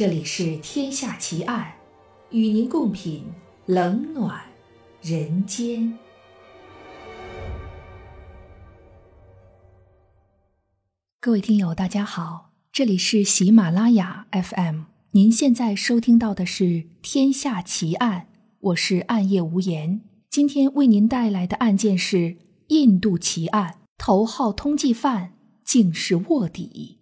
这里是《天下奇案》，与您共品冷暖人间。各位听友，大家好，这里是喜马拉雅 FM，您现在收听到的是《天下奇案》，我是暗夜无言。今天为您带来的案件是印度奇案，头号通缉犯竟是卧底。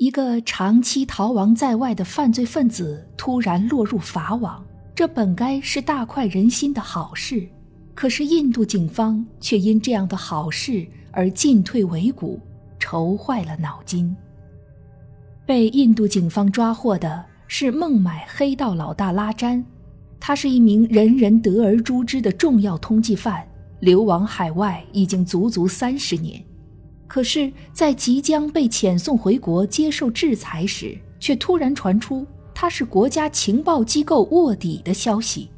一个长期逃亡在外的犯罪分子突然落入法网，这本该是大快人心的好事，可是印度警方却因这样的好事而进退维谷，愁坏了脑筋。被印度警方抓获的是孟买黑道老大拉詹，他是一名人人得而诛之的重要通缉犯，流亡海外已经足足三十年。可是，在即将被遣送回国接受制裁时，却突然传出他是国家情报机构卧底的消息，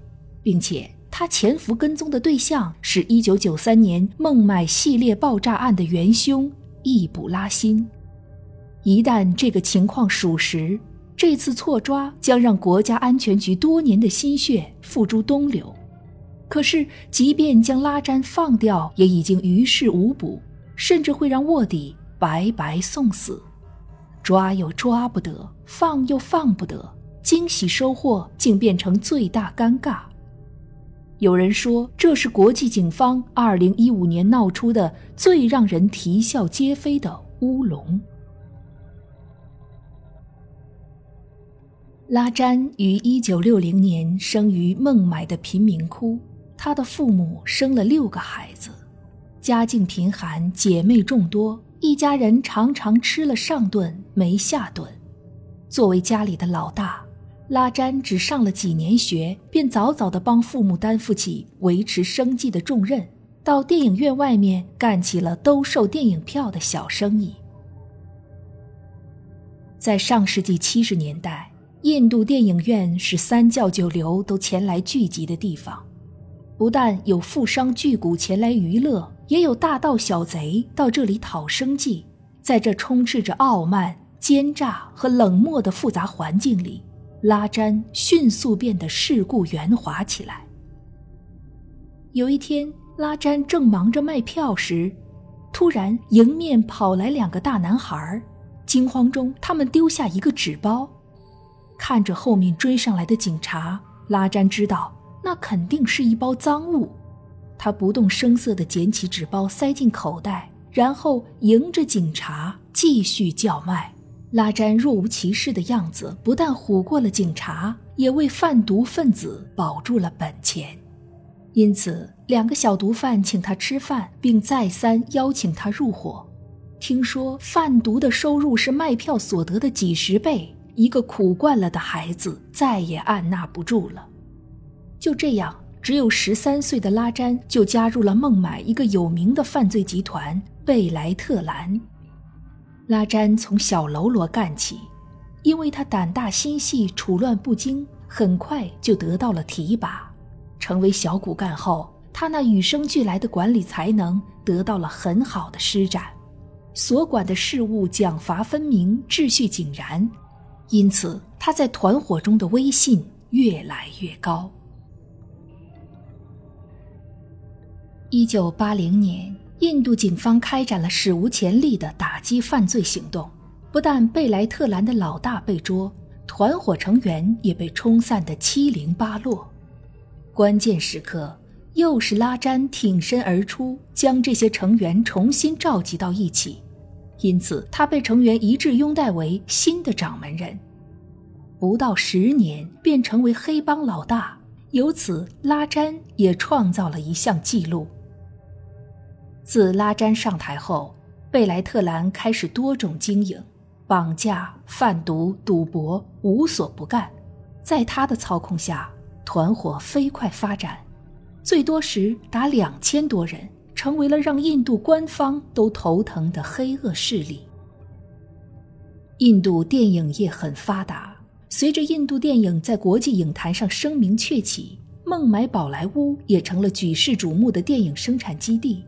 并且他潜伏跟踪的对象是一九九三年孟买系列爆炸案的元凶易卜拉欣。一旦这个情况属实，这次错抓将让国家安全局多年的心血付诸东流。可是，即便将拉詹放掉，也已经于事无补。甚至会让卧底白白送死，抓又抓不得，放又放不得，惊喜收获竟变成最大尴尬。有人说，这是国际警方2015年闹出的最让人啼笑皆非的乌龙。拉詹于1960年生于孟买的贫民窟，他的父母生了六个孩子。家境贫寒，姐妹众多，一家人常常吃了上顿没下顿。作为家里的老大，拉詹只上了几年学，便早早地帮父母担负起维持生计的重任，到电影院外面干起了兜售电影票的小生意。在上世纪七十年代，印度电影院是三教九流都前来聚集的地方，不但有富商巨贾前来娱乐。也有大盗小贼到这里讨生计，在这充斥着傲慢、奸诈和冷漠的复杂环境里，拉詹迅速变得世故圆滑起来。有一天，拉詹正忙着卖票时，突然迎面跑来两个大男孩，惊慌中他们丢下一个纸包，看着后面追上来的警察，拉詹知道那肯定是一包赃物。他不动声色地捡起纸包，塞进口袋，然后迎着警察继续叫卖。拉詹若无其事的样子，不但唬过了警察，也为贩毒分子保住了本钱。因此，两个小毒贩请他吃饭，并再三邀请他入伙。听说贩毒的收入是卖票所得的几十倍，一个苦惯了的孩子再也按捺不住了。就这样。只有十三岁的拉詹就加入了孟买一个有名的犯罪集团贝莱特兰。拉詹从小喽啰干起，因为他胆大心细、处乱不惊，很快就得到了提拔。成为小骨干后，他那与生俱来的管理才能得到了很好的施展，所管的事务奖罚分明、秩序井然，因此他在团伙中的威信越来越高。一九八零年，印度警方开展了史无前例的打击犯罪行动，不但贝莱特兰的老大被捉，团伙成员也被冲散得七零八落。关键时刻，又是拉詹挺身而出，将这些成员重新召集到一起，因此他被成员一致拥戴为新的掌门人。不到十年，便成为黑帮老大，由此拉詹也创造了一项纪录。自拉詹上台后，贝莱特兰开始多种经营，绑架、贩毒、赌博无所不干。在他的操控下，团伙飞快发展，最多时达两千多人，成为了让印度官方都头疼的黑恶势力。印度电影业很发达，随着印度电影在国际影坛上声名鹊起，孟买宝莱坞也成了举世瞩目的电影生产基地。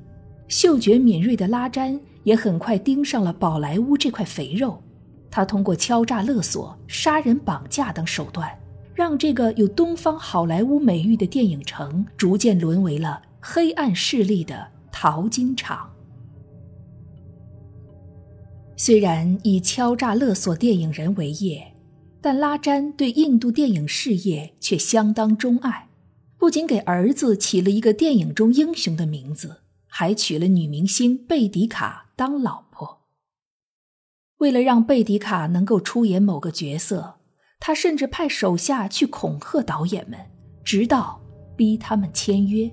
嗅觉敏锐的拉詹也很快盯上了宝莱坞这块肥肉，他通过敲诈勒索、杀人绑架等手段，让这个有东方好莱坞美誉的电影城逐渐沦为了黑暗势力的淘金场。虽然以敲诈勒索电影人为业，但拉詹对印度电影事业却相当钟爱，不仅给儿子起了一个电影中英雄的名字，还娶了女明星贝迪卡当老婆。为了让贝迪卡能够出演某个角色，他甚至派手下去恐吓导演们，直到逼他们签约。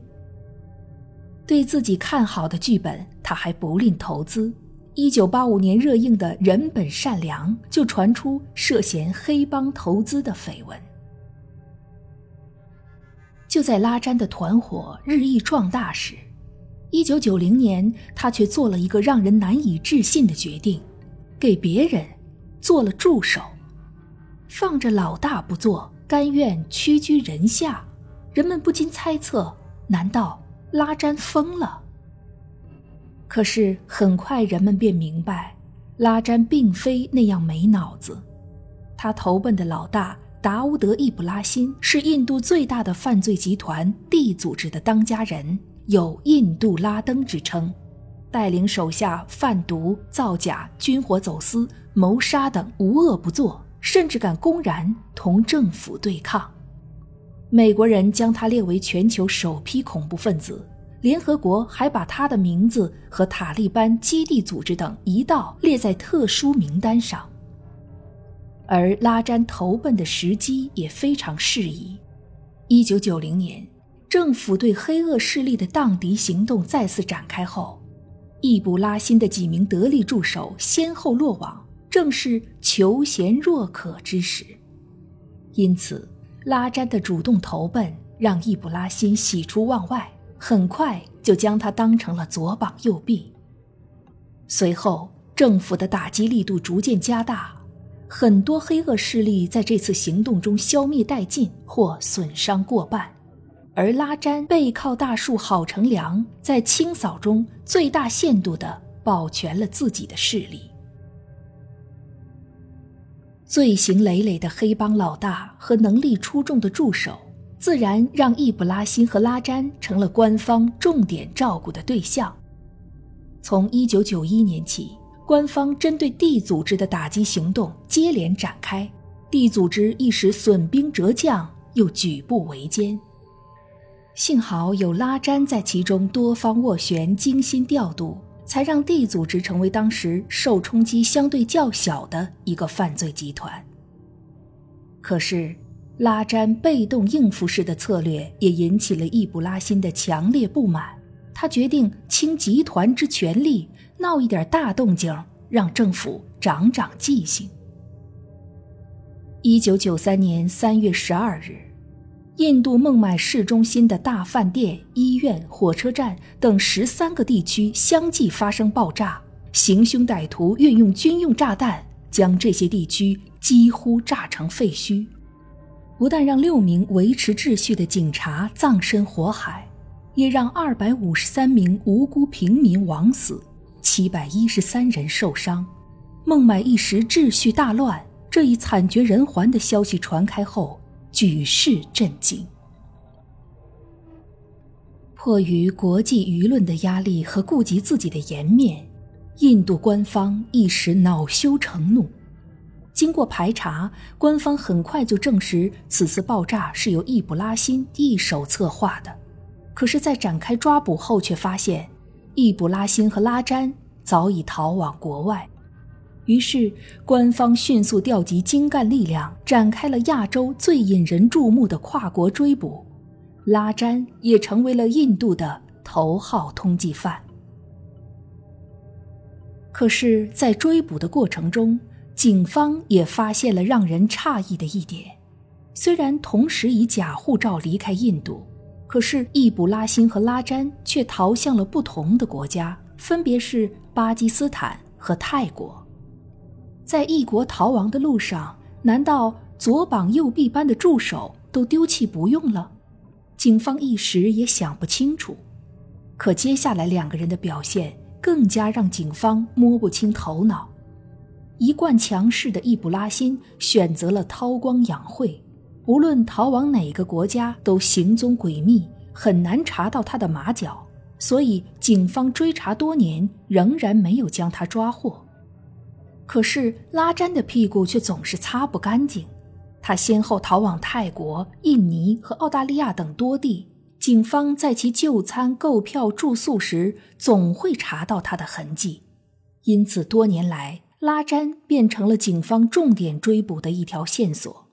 对自己看好的剧本，他还不吝投资。一九八五年热映的《人本善良》就传出涉嫌黑帮投资的绯闻。就在拉詹的团伙日益壮大时，一九九零年，他却做了一个让人难以置信的决定。给别人做了助手，放着老大不做，甘愿屈居人下，人们不禁猜测：难道拉詹疯了？可是很快人们便明白，拉詹并非那样没脑子。他投奔的老大达乌德·易卜拉欣是印度最大的犯罪集团 D 组织的当家人，有“印度拉登”之称。带领手下贩毒、造假、军火走私、谋杀等无恶不作，甚至敢公然同政府对抗。美国人将他列为全球首批恐怖分子，联合国还把他的名字和塔利班基地组织等一道列在特殊名单上。而拉詹投奔的时机也非常适宜。一九九零年，政府对黑恶势力的荡涤行动再次展开后。易卜拉欣的几名得力助手先后落网，正是求贤若渴之时。因此，拉詹的主动投奔让易卜拉欣喜出望外，很快就将他当成了左膀右臂。随后，政府的打击力度逐渐加大，很多黑恶势力在这次行动中消灭殆尽或损伤过半。而拉詹背靠大树好乘凉，在清扫中最大限度地保全了自己的势力。罪行累累的黑帮老大和能力出众的助手，自然让易卜拉欣和拉詹成了官方重点照顾的对象。从1991年起，官方针对 D 组织的打击行动接连展开，D 组织一时损兵折将，又举步维艰。幸好有拉詹在其中多方斡旋、精心调度，才让 D 组织成为当时受冲击相对较小的一个犯罪集团。可是，拉詹被动应付式的策略也引起了易卜拉欣的强烈不满。他决定倾集团之全力，闹一点大动静，让政府长长记性。一九九三年三月十二日。印度孟买市中心的大饭店、医院、火车站等十三个地区相继发生爆炸，行凶歹徒运用军用炸弹将这些地区几乎炸成废墟，不但让六名维持秩序的警察葬身火海，也让二百五十三名无辜平民枉死，七百一十三人受伤。孟买一时秩序大乱。这一惨绝人寰的消息传开后。举世震惊。迫于国际舆论的压力和顾及自己的颜面，印度官方一时恼羞成怒。经过排查，官方很快就证实此次爆炸是由易卜拉欣一手策划的。可是，在展开抓捕后，却发现易卜拉欣和拉詹早已逃往国外。于是，官方迅速调集精干力量，展开了亚洲最引人注目的跨国追捕。拉詹也成为了印度的头号通缉犯。可是，在追捕的过程中，警方也发现了让人诧异的一点：虽然同时以假护照离开印度，可是易卜拉欣和拉詹却逃向了不同的国家，分别是巴基斯坦和泰国。在异国逃亡的路上，难道左膀右臂般的助手都丢弃不用了？警方一时也想不清楚。可接下来两个人的表现更加让警方摸不清头脑。一贯强势的易卜拉欣选择了韬光养晦，无论逃往哪个国家，都行踪诡秘，很难查到他的马脚。所以，警方追查多年，仍然没有将他抓获。可是，拉詹的屁股却总是擦不干净。他先后逃往泰国、印尼和澳大利亚等多地，警方在其就餐、购票、住宿时，总会查到他的痕迹。因此，多年来，拉詹变成了警方重点追捕的一条线索。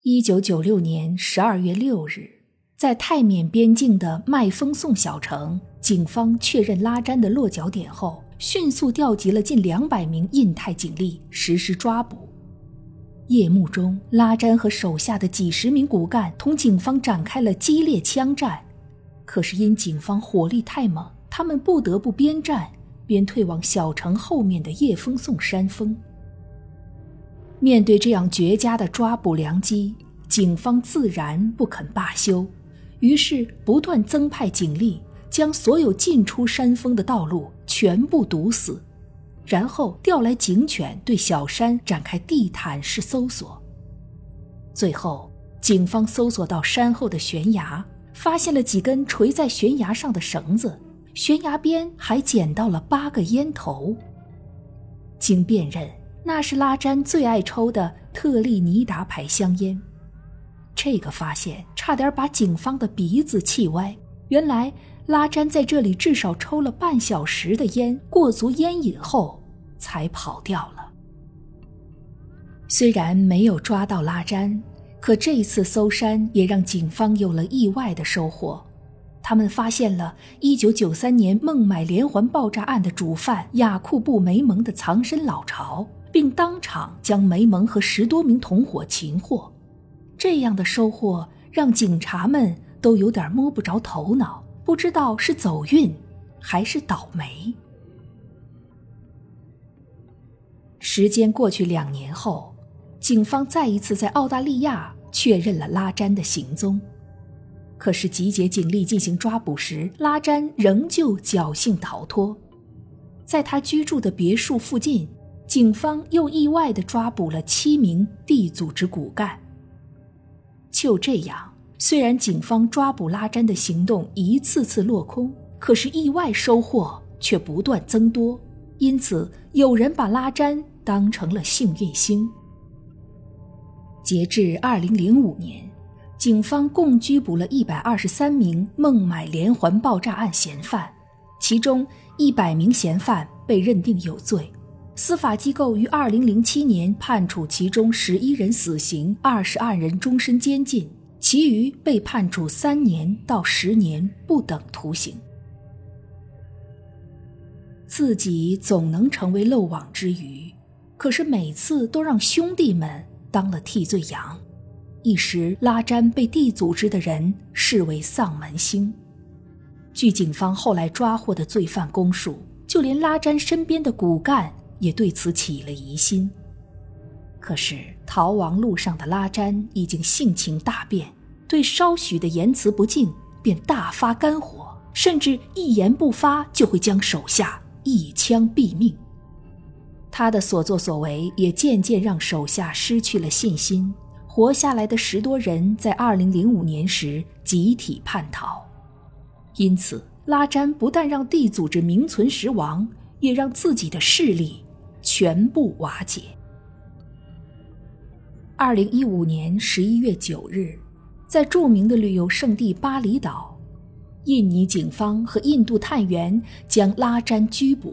一九九六年十二月六日。在泰缅边境的麦丰颂小城，警方确认拉詹的落脚点后，迅速调集了近两百名印泰警力实施抓捕。夜幕中，拉詹和手下的几十名骨干同警方展开了激烈枪战，可是因警方火力太猛，他们不得不边战边退往小城后面的叶峰颂山峰。面对这样绝佳的抓捕良机，警方自然不肯罢休。于是不断增派警力，将所有进出山峰的道路全部堵死，然后调来警犬对小山展开地毯式搜索。最后，警方搜索到山后的悬崖，发现了几根垂在悬崖上的绳子，悬崖边还捡到了八个烟头。经辨认，那是拉詹最爱抽的特立尼达牌香烟。这个发现差点把警方的鼻子气歪。原来拉詹在这里至少抽了半小时的烟，过足烟瘾后才跑掉了。虽然没有抓到拉詹，可这次搜山也让警方有了意外的收获。他们发现了1993年孟买连环爆炸案的主犯雅库布·梅蒙的藏身老巢，并当场将梅蒙和十多名同伙擒获。这样的收获让警察们都有点摸不着头脑，不知道是走运还是倒霉。时间过去两年后，警方再一次在澳大利亚确认了拉詹的行踪，可是集结警力进行抓捕时，拉詹仍旧侥幸逃脱。在他居住的别墅附近，警方又意外地抓捕了七名地组织骨干。就这样，虽然警方抓捕拉詹的行动一次次落空，可是意外收获却不断增多。因此，有人把拉詹当成了幸运星。截至二零零五年，警方共拘捕了一百二十三名孟买连环爆炸案嫌犯，其中一百名嫌犯被认定有罪。司法机构于二零零七年判处其中十一人死刑，二十二人终身监禁，其余被判处三年到十年不等徒刑。自己总能成为漏网之鱼，可是每次都让兄弟们当了替罪羊，一时拉詹被地组织的人视为丧门星。据警方后来抓获的罪犯供述，就连拉詹身边的骨干。也对此起了疑心。可是逃亡路上的拉詹已经性情大变，对稍许的言辞不敬便大发肝火，甚至一言不发就会将手下一枪毙命。他的所作所为也渐渐让手下失去了信心，活下来的十多人在2005年时集体叛逃。因此，拉詹不但让地组织名存实亡，也让自己的势力。全部瓦解。二零一五年十一月九日，在著名的旅游胜地巴厘岛，印尼警方和印度探员将拉詹拘捕。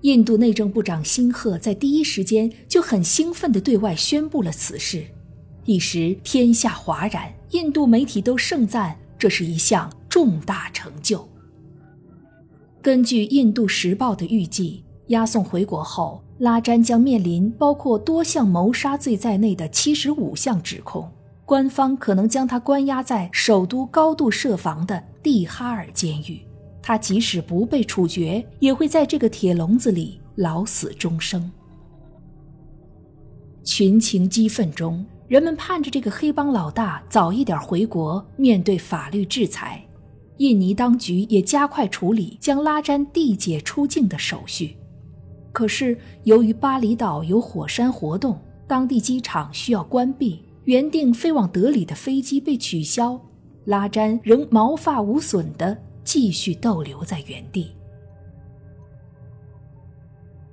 印度内政部长辛赫在第一时间就很兴奋地对外宣布了此事，一时天下哗然，印度媒体都盛赞这是一项重大成就。根据《印度时报》的预计。押送回国后，拉詹将面临包括多项谋杀罪在内的七十五项指控。官方可能将他关押在首都高度设防的蒂哈尔监狱。他即使不被处决，也会在这个铁笼子里老死终生。群情激愤中，人们盼着这个黑帮老大早一点回国，面对法律制裁。印尼当局也加快处理将拉詹递解出境的手续。可是由于巴厘岛有火山活动，当地机场需要关闭，原定飞往德里的飞机被取消，拉詹仍毛发无损地继续逗留在原地。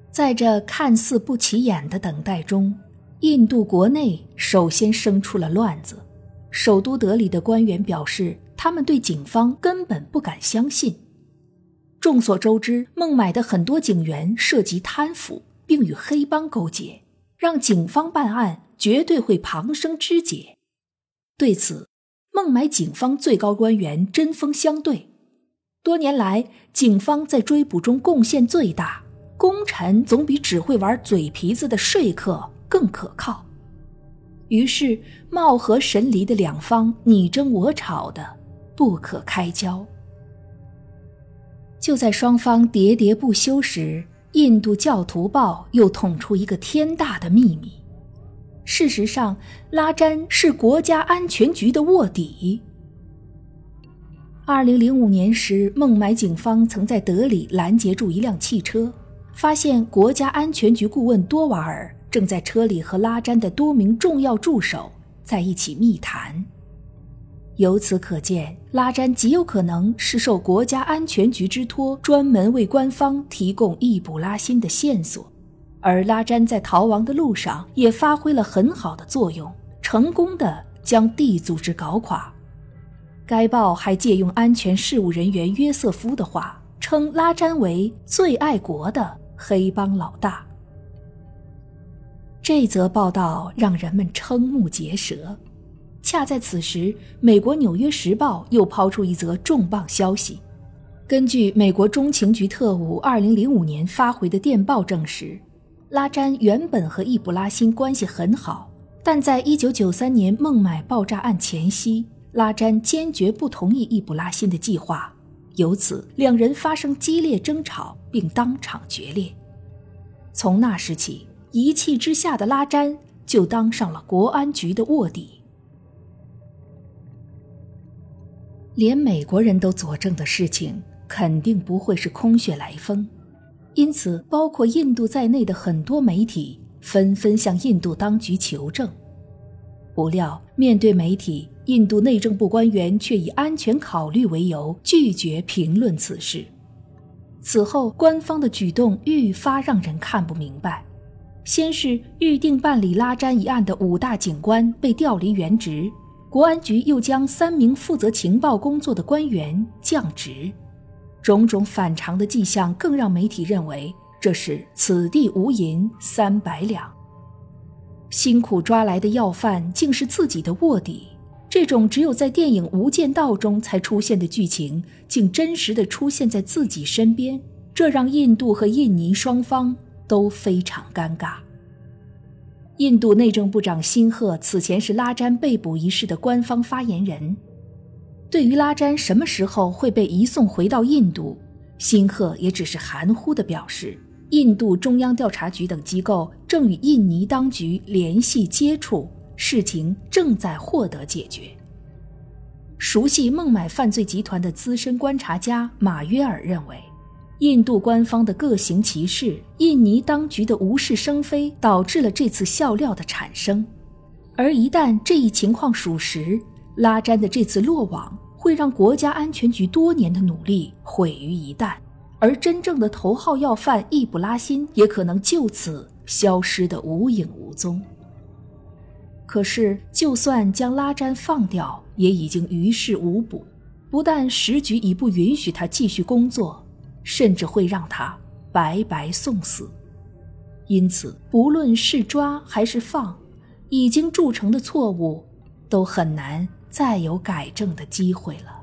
在这看似不起眼的等待中，印度国内首先生出了乱子。首都德里的官员表示，他们对警方根本不敢相信。众所周知，孟买的很多警员涉及贪腐，并与黑帮勾结，让警方办案绝对会旁生枝节。对此，孟买警方最高官员针锋相对。多年来，警方在追捕中贡献最大，功臣总比只会玩嘴皮子的说客更可靠。于是，貌合神离的两方你争我吵的不可开交。就在双方喋喋不休时，印度教徒报又捅出一个天大的秘密：事实上，拉詹是国家安全局的卧底。二零零五年时，孟买警方曾在德里拦截住一辆汽车，发现国家安全局顾问多瓦尔。正在车里和拉詹的多名重要助手在一起密谈。由此可见，拉詹极有可能是受国家安全局之托，专门为官方提供易卜拉欣的线索。而拉詹在逃亡的路上也发挥了很好的作用，成功的将 D 组织搞垮。该报还借用安全事务人员约瑟夫的话，称拉詹为最爱国的黑帮老大。这则报道让人们瞠目结舌。恰在此时，美国《纽约时报》又抛出一则重磅消息：根据美国中情局特务2005年发回的电报证实，拉詹原本和易卜拉欣关系很好，但在1993年孟买爆炸案前夕，拉詹坚决不同意易卜拉欣的计划，由此两人发生激烈争吵，并当场决裂。从那时起。一气之下的拉詹就当上了国安局的卧底。连美国人都佐证的事情，肯定不会是空穴来风。因此，包括印度在内的很多媒体纷纷向印度当局求证。不料，面对媒体，印度内政部官员却以安全考虑为由拒绝评论此事。此后，官方的举动愈发让人看不明白。先是预定办理拉詹一案的五大警官被调离原职，国安局又将三名负责情报工作的官员降职，种种反常的迹象更让媒体认为这是此地无银三百两。辛苦抓来的要犯竟是自己的卧底，这种只有在电影《无间道》中才出现的剧情，竟真实的出现在自己身边，这让印度和印尼双方。都非常尴尬。印度内政部长辛赫此前是拉詹被捕一事的官方发言人。对于拉詹什么时候会被移送回到印度，辛赫也只是含糊地表示，印度中央调查局等机构正与印尼当局联系接触，事情正在获得解决。熟悉孟买犯罪集团的资深观察家马约尔认为。印度官方的各行其事，印尼当局的无事生非，导致了这次笑料的产生。而一旦这一情况属实，拉詹的这次落网会让国家安全局多年的努力毁于一旦，而真正的头号要犯易卜拉欣也可能就此消失得无影无踪。可是，就算将拉詹放掉，也已经于事无补。不但时局已不允许他继续工作。甚至会让他白白送死，因此，不论是抓还是放，已经铸成的错误，都很难再有改正的机会了。